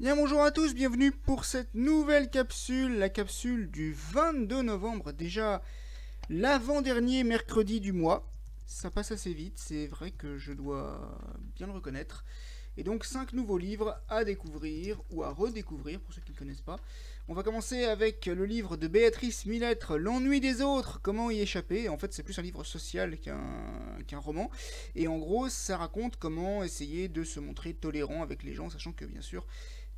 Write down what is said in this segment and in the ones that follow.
Bien bonjour à tous, bienvenue pour cette nouvelle capsule, la capsule du 22 novembre, déjà l'avant-dernier mercredi du mois. Ça passe assez vite, c'est vrai que je dois bien le reconnaître. Et donc 5 nouveaux livres à découvrir ou à redécouvrir pour ceux qui ne connaissent pas. On va commencer avec le livre de Béatrice Millettre, L'ennui des autres, comment y échapper. En fait, c'est plus un livre social qu'un roman. Et en gros, ça raconte comment essayer de se montrer tolérant avec les gens, sachant que bien sûr,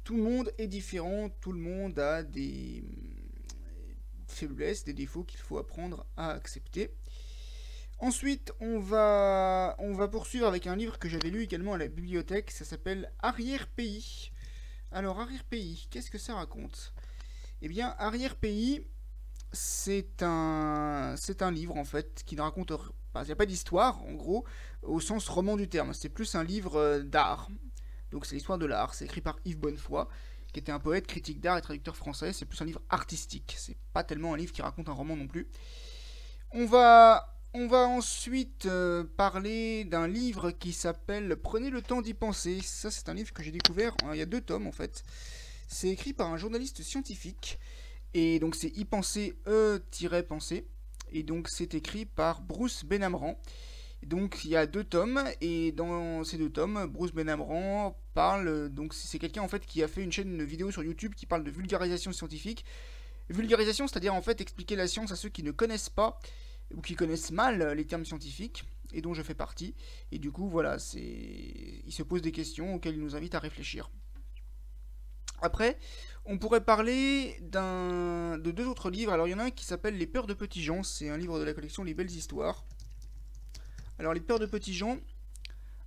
tout le monde est différent, tout le monde a des faiblesses, des défauts qu'il faut apprendre à accepter. Ensuite, on va, poursuivre avec un livre que j'avais lu également à la bibliothèque, ça s'appelle Arrière-pays. Alors, Arrière-pays, qu'est-ce que ça raconte? Eh bien, Arrière-pays, c'est un, c'est un livre en fait qui ne raconte pas, il n'y a pas d'histoire en gros au sens roman du terme. C'est plus un livre euh, d'art. Donc c'est l'histoire de l'art. C'est écrit par Yves Bonnefoy, qui était un poète, critique d'art et traducteur français. C'est plus un livre artistique. C'est pas tellement un livre qui raconte un roman non plus. On va on va ensuite euh, parler d'un livre qui s'appelle Prenez le temps d'y penser. Ça, c'est un livre que j'ai découvert. Hein, il y a deux tomes en fait. C'est écrit par un journaliste scientifique. Et donc, c'est y penser, e-penser. Et donc, c'est écrit par Bruce Benamran. Donc, il y a deux tomes. Et dans ces deux tomes, Bruce Benamran parle. Donc, c'est quelqu'un en fait qui a fait une chaîne vidéo sur YouTube qui parle de vulgarisation scientifique. Vulgarisation, c'est-à-dire en fait expliquer la science à ceux qui ne connaissent pas ou qui connaissent mal les termes scientifiques, et dont je fais partie. Et du coup, voilà, c'est, il se pose des questions auxquelles il nous invite à réfléchir. Après, on pourrait parler d'un, de deux autres livres. Alors, il y en a un qui s'appelle Les Peurs de Petits Gens. C'est un livre de la collection Les Belles Histoires. Alors, Les Peurs de Petits Gens,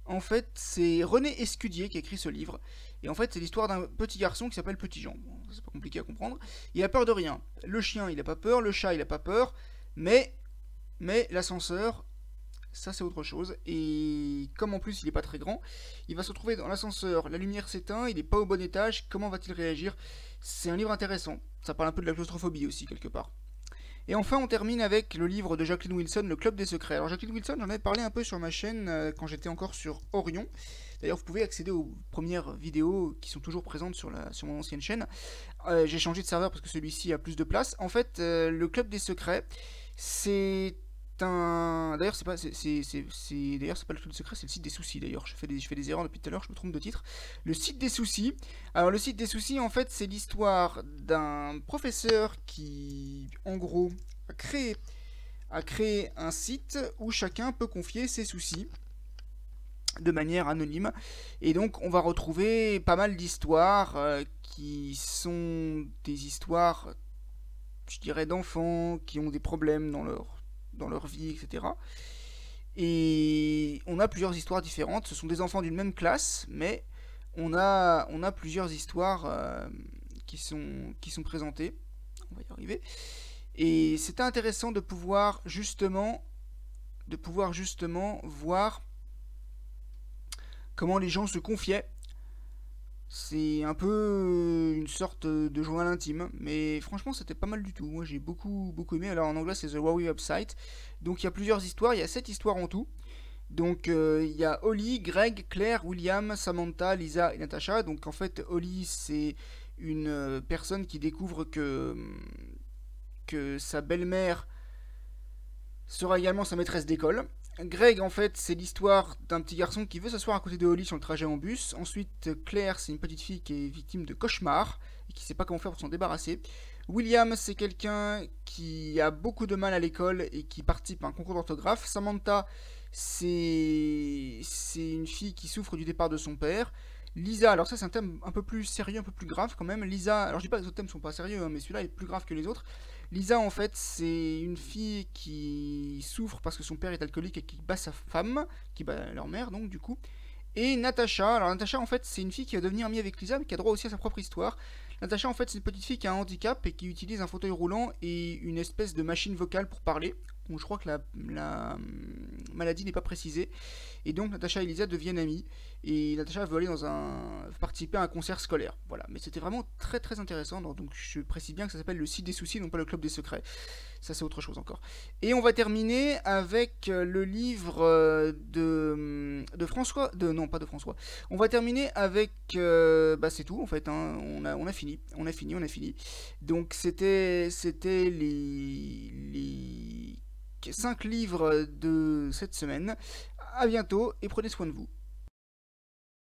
en fait, c'est René Escudier qui a écrit ce livre. Et en fait, c'est l'histoire d'un petit garçon qui s'appelle Petit Jean. c'est pas compliqué à comprendre. Il a peur de rien. Le chien, il n'a pas peur. Le chat, il n'a pas peur. Mais mais l'ascenseur, ça c'est autre chose. Et comme en plus il n'est pas très grand, il va se retrouver dans l'ascenseur, la lumière s'éteint, il n'est pas au bon étage, comment va-t-il réagir? C'est un livre intéressant. Ça parle un peu de la claustrophobie aussi quelque part. Et enfin, on termine avec le livre de Jacqueline Wilson, Le Club des Secrets. Alors, Jacqueline Wilson, j'en avais parlé un peu sur ma chaîne euh, quand j'étais encore sur Orion. D'ailleurs, vous pouvez accéder aux premières vidéos qui sont toujours présentes sur, mon ancienne chaîne. Euh, j'ai changé de serveur parce que celui-ci a plus de place. En fait, euh, Le Club des Secrets, c'est D'ailleurs, c'est pas. Pas le truc de secret, c'est le site des soucis. D'ailleurs, je fais des, erreurs depuis tout à l'heure, je me trompe de titre. Le site des soucis. Alors, le site des soucis, en fait, c'est l'histoire d'un professeur qui, en gros, a créé, a créé un site où chacun peut confier ses soucis de manière anonyme. Et donc, on va retrouver pas mal d'histoires euh, qui sont des histoires, je dirais, d'enfants qui ont des problèmes dans leur dans leur vie, etc. Et on a plusieurs histoires différentes. Ce sont des enfants d'une même classe, mais on a, plusieurs histoires euh, qui, sont, qui sont présentées. On va y arriver. Et c'était intéressant de pouvoir justement, de pouvoir justement voir comment les gens se confiaient c'est un peu euh, une sorte de journal intime, mais franchement c'était pas mal du tout. Moi j'ai beaucoup beaucoup aimé. Alors en anglais c'est The Huawei Website. Donc il y a plusieurs histoires, il y a sept histoires en tout. Donc euh, il y a Holly, Greg, Claire, William, Samantha, Lisa et Natasha. Donc en fait Holly c'est une euh, personne qui découvre que sa belle-mère sera également sa maîtresse d'école. Greg, en fait, c'est l'histoire d'un petit garçon qui veut s'asseoir à côté de Holly sur le trajet en bus. Ensuite, Claire, c'est une petite fille qui est victime de cauchemars et qui sait pas comment faire pour s'en débarrasser. William, c'est quelqu'un qui a beaucoup de mal à l'école et qui participe à un concours d'orthographe. Samantha, c'est une fille qui souffre du départ de son père. Lisa, alors ça c'est un thème un peu plus sérieux, un peu plus grave quand même. Lisa, alors je dis pas que les autres thèmes sont pas sérieux, hein, mais celui-là est plus grave que les autres. Lisa, en fait, c'est une fille qui souffre parce que son père est alcoolique et qui bat sa femme, qui bat leur mère, donc, du coup. Et Natacha, alors Natacha, en fait, c'est une fille qui va devenir amie avec Lisa, mais qui a droit aussi à sa propre histoire. Natacha, en fait, c'est une petite fille qui a un handicap et qui utilise un fauteuil roulant et une espèce de machine vocale pour parler. Je crois que la, la maladie n'est pas précisée. Et donc Natacha et Elisa deviennent amies. Et Natacha veut aller dans un participer à un concert scolaire. Voilà, mais c'était vraiment très très intéressant. Donc je précise bien que ça s'appelle le site des soucis, non pas le club des secrets. Ça c'est autre chose encore. Et on va terminer avec euh, le livre euh, de, de François, de non pas de François. On va terminer avec, euh, bah c'est tout en fait. Hein. On a fini, on a fini, on a fini. Donc c'était c'était les 5 livres de cette semaine. A bientôt et prenez soin de vous.